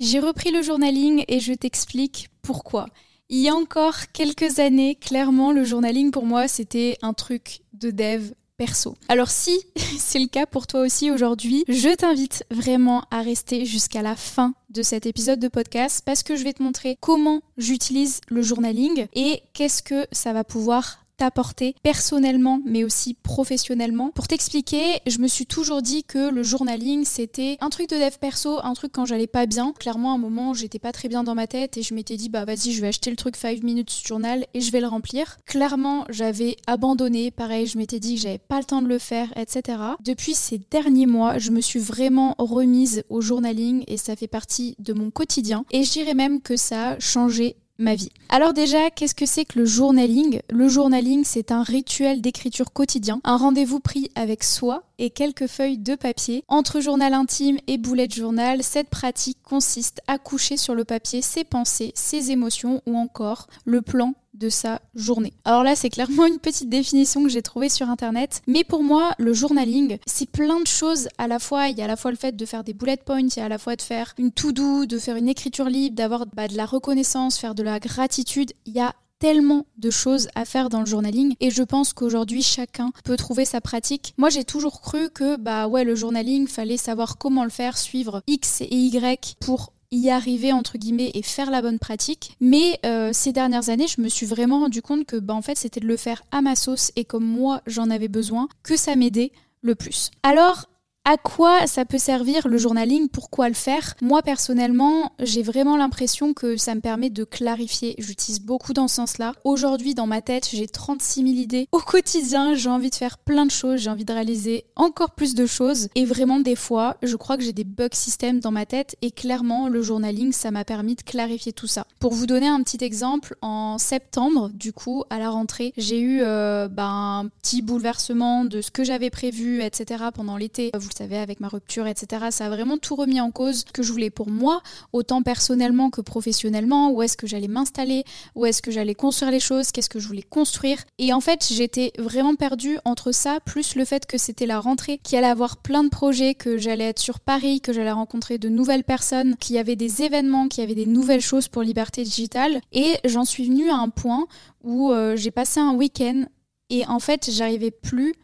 J'ai repris le journaling et je t'explique pourquoi. Il y a encore quelques années, clairement, le journaling pour moi, c'était un truc de dev perso. Alors si c'est le cas pour toi aussi aujourd'hui, je t'invite vraiment à rester jusqu'à la fin de cet épisode de podcast parce que je vais te montrer comment j'utilise le journaling et qu'est-ce que ça va pouvoir t'apporter personnellement mais aussi professionnellement. Pour t'expliquer, je me suis toujours dit que le journaling c'était un truc de dev perso, un truc quand j'allais pas bien. Clairement, à un moment, j'étais pas très bien dans ma tête et je m'étais dit bah vas-y, je vais acheter le truc 5 minutes journal et je vais le remplir. Clairement, j'avais abandonné, pareil, je m'étais dit que j'avais pas le temps de le faire, etc. Depuis ces derniers mois, je me suis vraiment remise au journaling et ça fait partie de mon quotidien et je dirais même que ça a changé Alors déjà, qu'est-ce que c'est que le journaling? Le journaling, c'est un rituel d'écriture quotidien, un rendez-vous pris avec soi et quelques feuilles de papier. Entre journal intime et boulet de journal, cette pratique consiste à coucher sur le papier ses pensées, ses émotions ou encore le plan de sa journée. Alors là, c'est clairement une petite définition que j'ai trouvée sur internet, mais pour moi, le journaling, c'est plein de choses à la fois. Il y a à la fois le fait de faire des bullet points, il y a à la fois de faire une to-do, de faire une écriture libre, d'avoir bah, de la reconnaissance, faire de la gratitude. Il y a tellement de choses à faire dans le journaling et je pense qu'aujourd'hui chacun peut trouver sa pratique. Moi j'ai toujours cru que bah ouais le journaling fallait savoir comment le faire, suivre X et Y pour y arriver entre guillemets et faire la bonne pratique. Mais euh, ces dernières années, je me suis vraiment rendu compte que bah, en fait c'était de le faire à ma sauce et comme moi j'en avais besoin, que ça m'aidait le plus. Alors à quoi ça peut servir le journaling? Pourquoi le faire? Moi personnellement, j'ai vraiment l'impression que ça me permet de clarifier. J'utilise beaucoup dans ce sens-là. Aujourd'hui, dans ma tête, j'ai 36 000 idées. Au quotidien, j'ai envie de faire plein de choses, j'ai envie de réaliser encore plus de choses. Et vraiment, des fois, je crois que j'ai des bugs système dans ma tête. Et clairement, le journaling, ça m'a permis de clarifier tout ça. Pour vous donner un petit exemple, en septembre, du coup, à la rentrée, j'ai eu euh, ben, un petit bouleversement de ce que j'avais prévu, etc. pendant l'été avec ma rupture, etc. Ça a vraiment tout remis en cause que je voulais pour moi, autant personnellement que professionnellement. Où est-ce que j'allais m'installer Où est-ce que j'allais construire les choses Qu'est-ce que je voulais construire Et en fait, j'étais vraiment perdue entre ça, plus le fait que c'était la rentrée, qu'il allait avoir plein de projets, que j'allais être sur Paris, que j'allais rencontrer de nouvelles personnes, qu'il y avait des événements, qu'il y avait des nouvelles choses pour Liberté Digitale. Et j'en suis venue à un point où euh, j'ai passé un week-end et en fait, j'arrivais plus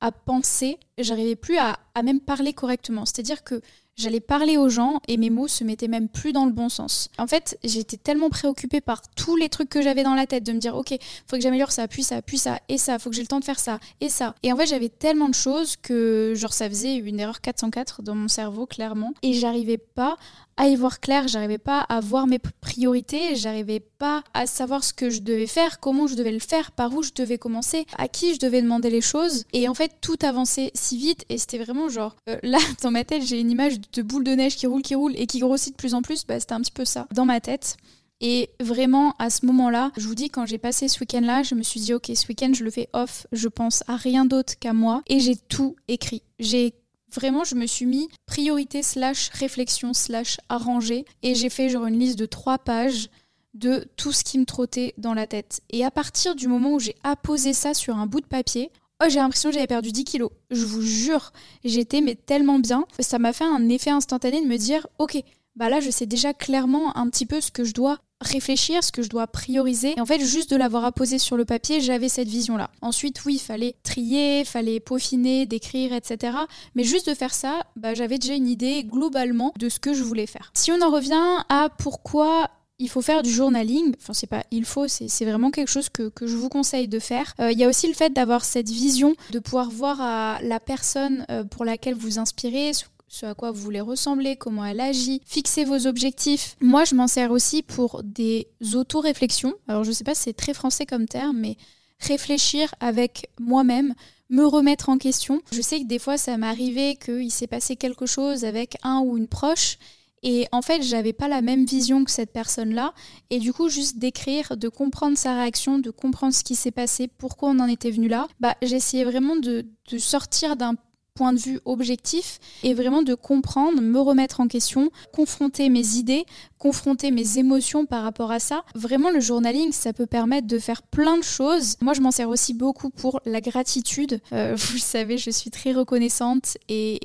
à penser, j'arrivais plus à, même parler correctement. C'est-à-dire que j'allais parler aux gens et mes mots se mettaient même plus dans le bon sens. En fait, j'étais tellement préoccupée par tous les trucs que j'avais dans la tête, de me dire, ok, faut que j'améliore ça, puis ça, puis ça, et ça, faut que j'ai le temps de faire ça, et ça. Et en fait, j'avais tellement de choses que, genre, ça faisait une erreur 404 dans mon cerveau, clairement, et j'arrivais pas à y voir clair, j'arrivais pas à voir mes priorités, j'arrivais pas à savoir ce que je devais faire, comment je devais le faire, par où je devais commencer, à qui je devais demander les choses. Et en fait, tout avançait si vite et c'était vraiment genre, euh, là, dans ma tête, j'ai une image de boule de neige qui roule, qui roule et qui grossit de plus en plus. Bah, c'était un petit peu ça dans ma tête. Et vraiment, à ce moment-là, je vous dis, quand j'ai passé ce week-end-là, je me suis dit, ok, ce week-end, je le fais off, je pense à rien d'autre qu'à moi. Et j'ai tout écrit. J'ai Vraiment, je me suis mis priorité slash réflexion slash arranger et j'ai fait genre une liste de trois pages de tout ce qui me trottait dans la tête. Et à partir du moment où j'ai apposé ça sur un bout de papier, oh, j'ai l'impression que j'avais perdu 10 kilos. Je vous jure, j'étais mais tellement bien. Ça m'a fait un effet instantané de me dire, ok, bah là je sais déjà clairement un petit peu ce que je dois réfléchir, ce que je dois prioriser. Et en fait, juste de l'avoir apposé sur le papier, j'avais cette vision-là. Ensuite, oui, il fallait trier, il fallait peaufiner, décrire, etc. Mais juste de faire ça, bah, j'avais déjà une idée globalement de ce que je voulais faire. Si on en revient à pourquoi il faut faire du journaling. Enfin, c'est pas il faut, c'est vraiment quelque chose que, je vous conseille de faire. Euh, il y a aussi le fait d'avoir cette vision, de pouvoir voir à la personne euh, pour laquelle vous inspirez, ce à quoi vous voulez ressembler, comment elle agit, fixer vos objectifs. Moi, je m'en sers aussi pour des auto-réflexions. Alors, je sais pas si c'est très français comme terme, mais réfléchir avec moi-même, me remettre en question. Je sais que des fois, ça m'est arrivé qu'il s'est passé quelque chose avec un ou une proche. Et en fait, j'avais pas la même vision que cette personne-là. Et du coup, juste d'écrire, de comprendre sa réaction, de comprendre ce qui s'est passé, pourquoi on en était venu là, bah, j'essayais vraiment de, de sortir d'un point de vue objectif et vraiment de comprendre, me remettre en question, confronter mes idées, confronter mes émotions par rapport à ça. Vraiment, le journaling, ça peut permettre de faire plein de choses. Moi, je m'en sers aussi beaucoup pour la gratitude. Euh, vous le savez, je suis très reconnaissante et,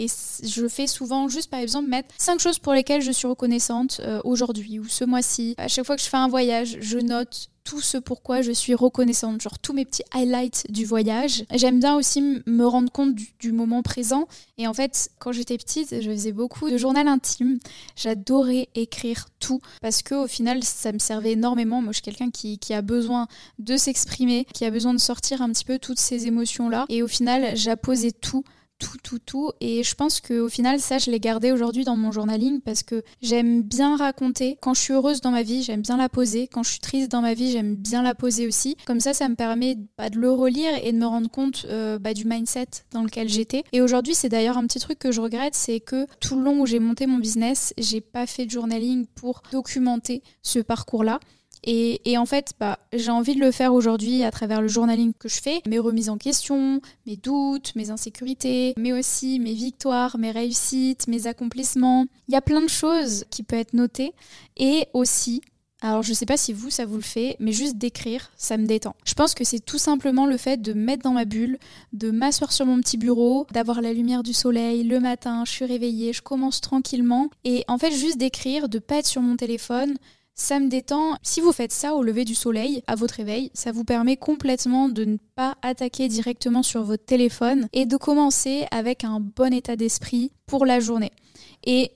je fais souvent juste, par exemple, mettre cinq choses pour lesquelles je suis reconnaissante euh, aujourd'hui ou ce mois-ci. À chaque fois que je fais un voyage, je note tout ce pourquoi je suis reconnaissante, genre tous mes petits highlights du voyage. J'aime bien aussi me rendre compte du, moment présent. Et en fait, quand j'étais petite, je faisais beaucoup de journal intime. J'adorais écrire tout parce que au final, ça me servait énormément. Moi, je suis quelqu'un qui, qui a besoin de s'exprimer, qui a besoin de sortir un petit peu toutes ces émotions-là. Et au final, j'apposais tout tout, tout, tout. Et je pense qu'au final, ça, je l'ai gardé aujourd'hui dans mon journaling parce que j'aime bien raconter. Quand je suis heureuse dans ma vie, j'aime bien la poser. Quand je suis triste dans ma vie, j'aime bien la poser aussi. Comme ça, ça me permet bah, de le relire et de me rendre compte euh, bah, du mindset dans lequel j'étais. Et aujourd'hui, c'est d'ailleurs un petit truc que je regrette, c'est que tout le long où j'ai monté mon business, j'ai pas fait de journaling pour documenter ce parcours-là. Et, en fait, bah, j'ai envie de le faire aujourd'hui à travers le journaling que je fais, mes remises en question, mes doutes, mes insécurités, mais aussi mes victoires, mes réussites, mes accomplissements. Il y a plein de choses qui peuvent être notées. Et aussi, alors je sais pas si vous ça vous le fait, mais juste d'écrire, ça me détend. Je pense que c'est tout simplement le fait de mettre dans ma bulle, de m'asseoir sur mon petit bureau, d'avoir la lumière du soleil le matin, je suis réveillée, je commence tranquillement et en fait juste d'écrire, de pas être sur mon téléphone, ça me détend. Si vous faites ça au lever du soleil, à votre réveil, ça vous permet complètement de ne pas attaquer directement sur votre téléphone et de commencer avec un bon état d'esprit pour la journée. Et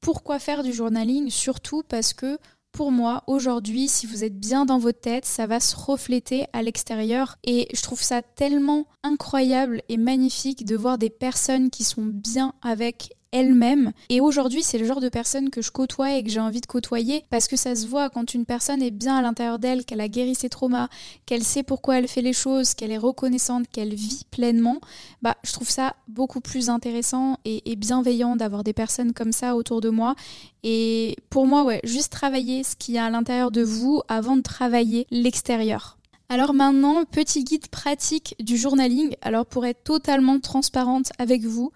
pourquoi faire du journaling? Surtout parce que pour moi, aujourd'hui, si vous êtes bien dans votre tête, ça va se refléter à l'extérieur. Et je trouve ça tellement incroyable et magnifique de voir des personnes qui sont bien avec elle-même. Et aujourd'hui, c'est le genre de personne que je côtoie et que j'ai envie de côtoyer parce que ça se voit quand une personne est bien à l'intérieur d'elle, qu'elle a guéri ses traumas, qu'elle sait pourquoi elle fait les choses, qu'elle est reconnaissante, qu'elle vit pleinement. Bah, je trouve ça beaucoup plus intéressant et, bienveillant d'avoir des personnes comme ça autour de moi. Et pour moi, ouais, juste travailler ce qu'il y a à l'intérieur de vous avant de travailler l'extérieur. Alors maintenant, petit guide pratique du journaling. Alors pour être totalement transparente avec vous,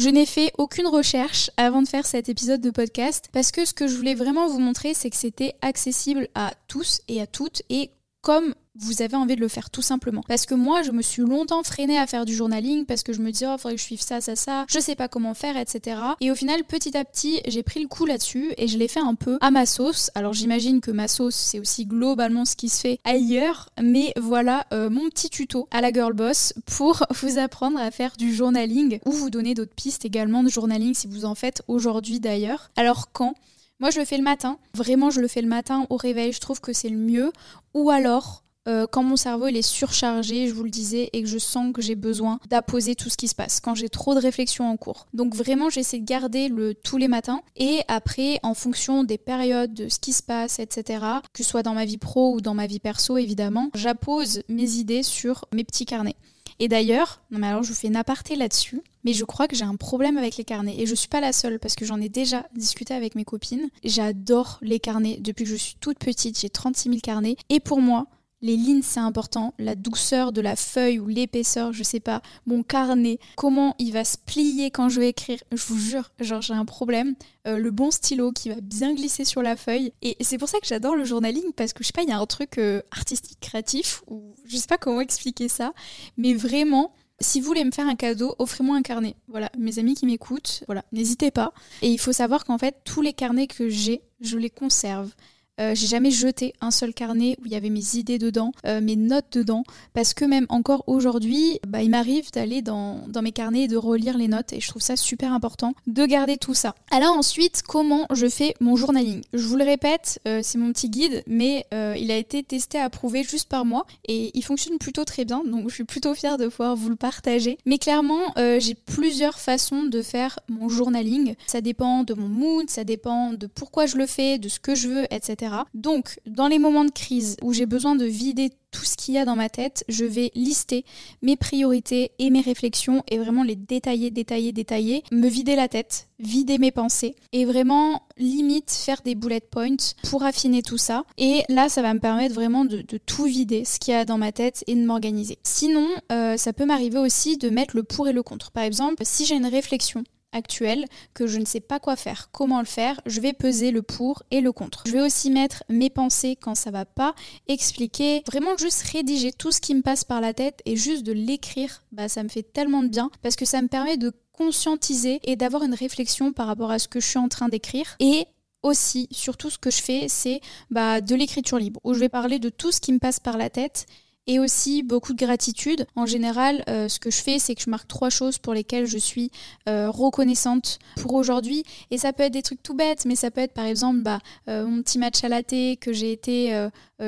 je n'ai fait aucune recherche avant de faire cet épisode de podcast parce que ce que je voulais vraiment vous montrer, c'est que c'était accessible à tous et à toutes et comme vous avez envie de le faire tout simplement. Parce que moi, je me suis longtemps freinée à faire du journaling parce que je me disais, oh, faudrait que je suive ça, ça, ça, je sais pas comment faire, etc. Et au final, petit à petit, j'ai pris le coup là-dessus et je l'ai fait un peu à ma sauce. Alors j'imagine que ma sauce, c'est aussi globalement ce qui se fait ailleurs, mais voilà euh, mon petit tuto à la girl boss pour vous apprendre à faire du journaling ou vous donner d'autres pistes également de journaling si vous en faites aujourd'hui d'ailleurs. Alors quand? Moi, je le fais le matin. Vraiment, je le fais le matin au réveil. Je trouve que c'est le mieux. Ou alors, euh, quand mon cerveau est surchargé, je vous le disais, et que je sens que j'ai besoin d'apposer tout ce qui se passe, quand j'ai trop de réflexions en cours. Donc vraiment, j'essaie de garder le tous les matins, et après, en fonction des périodes, de ce qui se passe, etc., que ce soit dans ma vie pro ou dans ma vie perso, évidemment, j'appose mes idées sur mes petits carnets. Et d'ailleurs, non mais alors je vous fais une aparté là-dessus, mais je crois que j'ai un problème avec les carnets. Et je suis pas la seule parce que j'en ai déjà discuté avec mes copines. J'adore les carnets. Depuis que je suis toute petite, j'ai 36 000 carnets. Et pour moi, les lignes, c'est important. La douceur de la feuille ou l'épaisseur, je sais pas. Mon carnet, comment il va se plier quand je vais écrire. Je vous jure, genre j'ai un problème. Euh, le bon stylo qui va bien glisser sur la feuille. Et c'est pour ça que j'adore le journaling parce que je sais pas, il y a un truc euh, artistique, créatif ou je sais pas comment expliquer ça. Mais vraiment, si vous voulez me faire un cadeau, offrez-moi un carnet. Voilà, mes amis qui m'écoutent, voilà, n'hésitez pas. Et il faut savoir qu'en fait, tous les carnets que j'ai, je les conserve. Euh, j'ai jamais jeté un seul carnet où il y avait mes idées dedans, euh, mes notes dedans, parce que même encore aujourd'hui, bah, il m'arrive d'aller dans, mes carnets et de relire les notes, et je trouve ça super important de garder tout ça. Alors ensuite, comment je fais mon journaling? Je vous le répète, euh, c'est mon petit guide, mais il a été testé, approuvé juste par moi, et il fonctionne plutôt très bien, donc je suis plutôt fière de pouvoir vous le partager. Mais clairement, j'ai plusieurs façons de faire mon journaling. Ça dépend de mon mood, ça dépend de pourquoi je le fais, de ce que je veux, etc. Donc, dans les moments de crise où j'ai besoin de vider tout ce qu'il y a dans ma tête, je vais lister mes priorités et mes réflexions et vraiment les détailler, détailler, détailler, me vider la tête, vider mes pensées et vraiment limite faire des bullet points pour affiner tout ça. Et là, ça va me permettre vraiment de, tout vider, ce qu'il y a dans ma tête et de m'organiser. Sinon, euh, ça peut m'arriver aussi de mettre le pour et le contre. Par exemple, si j'ai une réflexion actuelle que je ne sais pas quoi faire, comment le faire, je vais peser le pour et le contre. Je vais aussi mettre mes pensées quand ça va pas, expliquer, vraiment juste rédiger tout ce qui me passe par la tête et juste de l'écrire, bah ça me fait tellement de bien parce que ça me permet de conscientiser et d'avoir une réflexion par rapport à ce que je suis en train d'écrire et aussi, surtout ce que je fais, c'est bah, de l'écriture libre, où je vais parler de tout ce qui me passe par la tête et aussi beaucoup de gratitude. En général, euh, ce que je fais, c'est que je marque trois choses pour lesquelles je suis euh, reconnaissante pour aujourd'hui. Et ça peut être des trucs tout bêtes, mais ça peut être par exemple bah, euh, mon petit match à la thé que j'ai été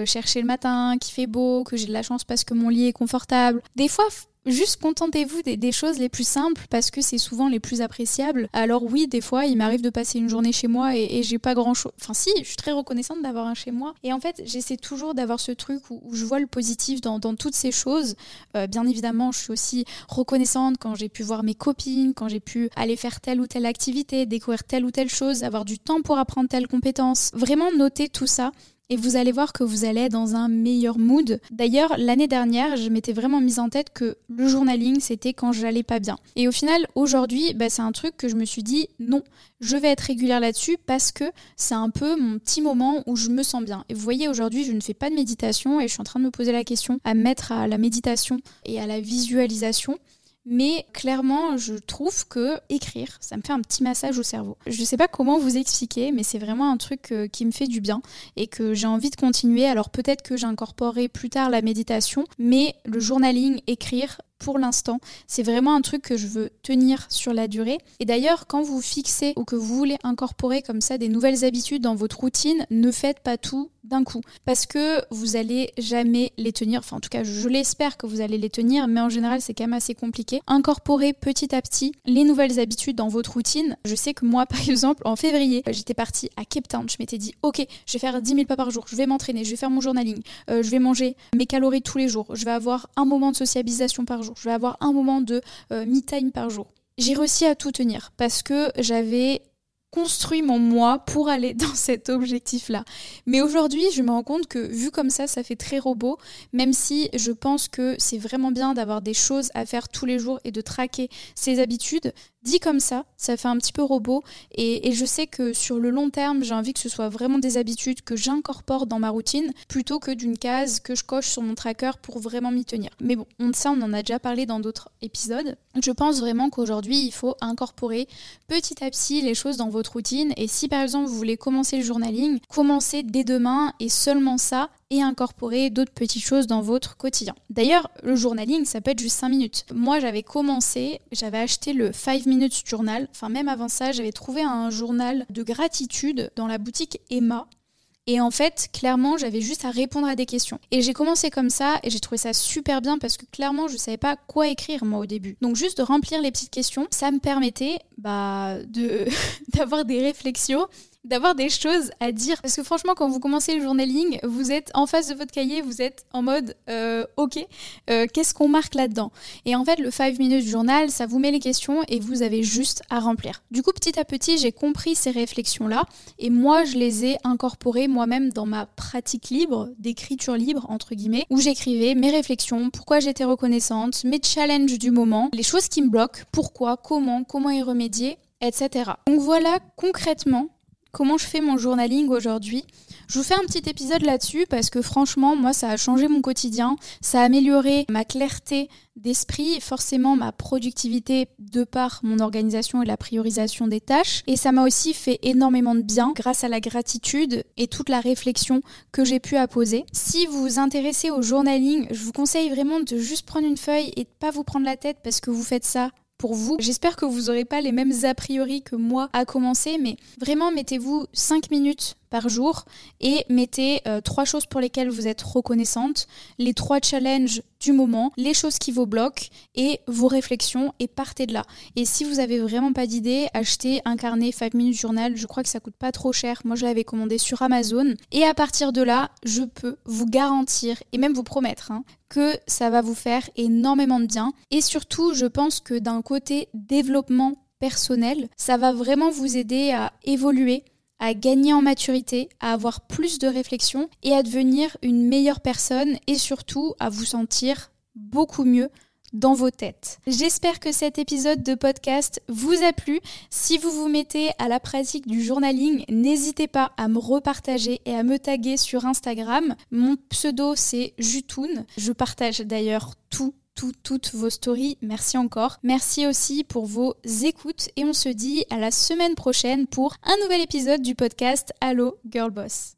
chercher le matin, qui fait beau, que j'ai de la chance parce que mon lit est confortable. Des fois, Juste contentez-vous des, choses les plus simples parce que c'est souvent les plus appréciables. Alors oui, des fois, il m'arrive de passer une journée chez moi et, j'ai pas grand-chose. Enfin si, je suis très reconnaissante d'avoir un chez moi. Et en fait, j'essaie toujours d'avoir ce truc où, je vois le positif dans, toutes ces choses. Euh, bien évidemment, je suis aussi reconnaissante quand j'ai pu voir mes copines, quand j'ai pu aller faire telle ou telle activité, découvrir telle ou telle chose, avoir du temps pour apprendre telle compétence. Vraiment noter tout ça et vous allez voir que vous allez dans un meilleur mood. D'ailleurs, l'année dernière, je m'étais vraiment mise en tête que le journaling, c'était quand j'allais pas bien. Et au final, aujourd'hui, bah, c'est un truc que je me suis dit, non, je vais être régulière là-dessus parce que c'est un peu mon petit moment où je me sens bien. Et vous voyez, aujourd'hui, je ne fais pas de méditation et je suis en train de me poser la question à mettre à la méditation et à la visualisation. Mais clairement, je trouve que écrire, ça me fait un petit massage au cerveau. Je ne sais pas comment vous expliquer, mais c'est vraiment un truc euh, qui me fait du bien et que j'ai envie de continuer. Alors peut-être que j'incorporerai plus tard la méditation, mais le journaling, écrire, pour l'instant. C'est vraiment un truc que je veux tenir sur la durée. Et d'ailleurs, quand vous fixez ou que vous voulez incorporer comme ça des nouvelles habitudes dans votre routine, ne faites pas tout d'un coup. Parce que vous allez jamais les tenir. Enfin, en tout cas, je l'espère que vous allez les tenir, mais en général, c'est quand même assez compliqué. Incorporer petit à petit les nouvelles habitudes dans votre routine. Je sais que moi, par exemple, en février, j'étais partie à Cape Town. Je m'étais dit, ok, je vais faire 10 000 pas par jour, je vais m'entraîner, je vais faire mon journaling, euh, je vais manger mes calories tous les jours, je vais avoir un moment de sociabilisation par jour je vais avoir un moment de euh, me-time par jour. J'ai réussi à tout tenir parce que j'avais construit mon moi pour aller dans cet objectif-là. Mais aujourd'hui, je me rends compte que vu comme ça, ça fait très robot, même si je pense que c'est vraiment bien d'avoir des choses à faire tous les jours et de traquer ses habitudes, dit comme ça, ça fait un petit peu robot. Et, je sais que sur le long terme, j'ai envie que ce soit vraiment des habitudes que j'incorpore dans ma routine plutôt que d'une case que je coche sur mon tracker pour vraiment m'y tenir. Mais bon, on, ça, on en a déjà parlé dans d'autres épisodes. Je pense vraiment qu'aujourd'hui, il faut incorporer petit à petit les choses dans votre routine. Et si par exemple, vous voulez commencer le journaling, commencez dès demain et seulement ça et incorporer d'autres petites choses dans votre quotidien. D'ailleurs, le journaling, ça peut être juste 5 minutes. Moi, j'avais commencé, j'avais acheté le 5 minutes journal. Enfin, même avant ça, j'avais trouvé un journal de gratitude dans la boutique Emma. Et en fait, clairement, j'avais juste à répondre à des questions. Et j'ai commencé comme ça et j'ai trouvé ça super bien parce que clairement, je savais pas quoi écrire moi au début. Donc juste de remplir les petites questions, ça me permettait bah, de d'avoir des réflexions d'avoir des choses à dire. Parce que franchement, quand vous commencez le journaling, vous êtes en face de votre cahier, vous êtes en mode euh, OK, euh, qu'est-ce qu'on marque là-dedans? Et en fait, le 5 minutes journal, ça vous met les questions et vous avez juste à remplir. Du coup, petit à petit, j'ai compris ces réflexions-là et moi, je les ai incorporées moi-même dans ma pratique libre, d'écriture libre, entre guillemets, où j'écrivais mes réflexions, pourquoi j'étais reconnaissante, mes challenges du moment, les choses qui me bloquent, pourquoi, comment, comment y remédier etc. Donc voilà concrètement comment je fais mon journaling aujourd'hui. Je vous fais un petit épisode là-dessus parce que franchement, moi, ça a changé mon quotidien, ça a amélioré ma clarté d'esprit, forcément ma productivité de par mon organisation et la priorisation des tâches. Et ça m'a aussi fait énormément de bien grâce à la gratitude et toute la réflexion que j'ai pu apposer. Si vous vous intéressez au journaling, je vous conseille vraiment de juste prendre une feuille et de pas vous prendre la tête parce que vous faites ça vous. J'espère que vous n'aurez pas les mêmes a priori que moi à commencer, mais vraiment mettez-vous 5 minutes par jour et mettez euh, trois choses pour lesquelles vous êtes reconnaissante, les trois challenges du moment, les choses qui vous bloquent et vos réflexions et partez de là. Et si vous avez vraiment pas d'idée, achetez un carnet 5 minutes journal, je crois que ça coûte pas trop cher. Moi je l'avais commandé sur Amazon et à partir de là, je peux vous garantir et même vous promettre hein, que ça va vous faire énormément de bien et surtout, je pense que d'un côté développement personnel, ça va vraiment vous aider à évoluer, à gagner en maturité, à avoir plus de réflexion et à devenir une meilleure personne et surtout à vous sentir beaucoup mieux dans vos têtes. J'espère que cet épisode de podcast vous a plu. Si vous vous mettez à la pratique du journaling, n'hésitez pas à me repartager et à me taguer sur Instagram. Mon pseudo c'est Jutoun. Je partage d'ailleurs tout toutes vos stories. Merci encore. Merci aussi pour vos écoutes et on se dit à la semaine prochaine pour un nouvel épisode du podcast Allo Girl Boss.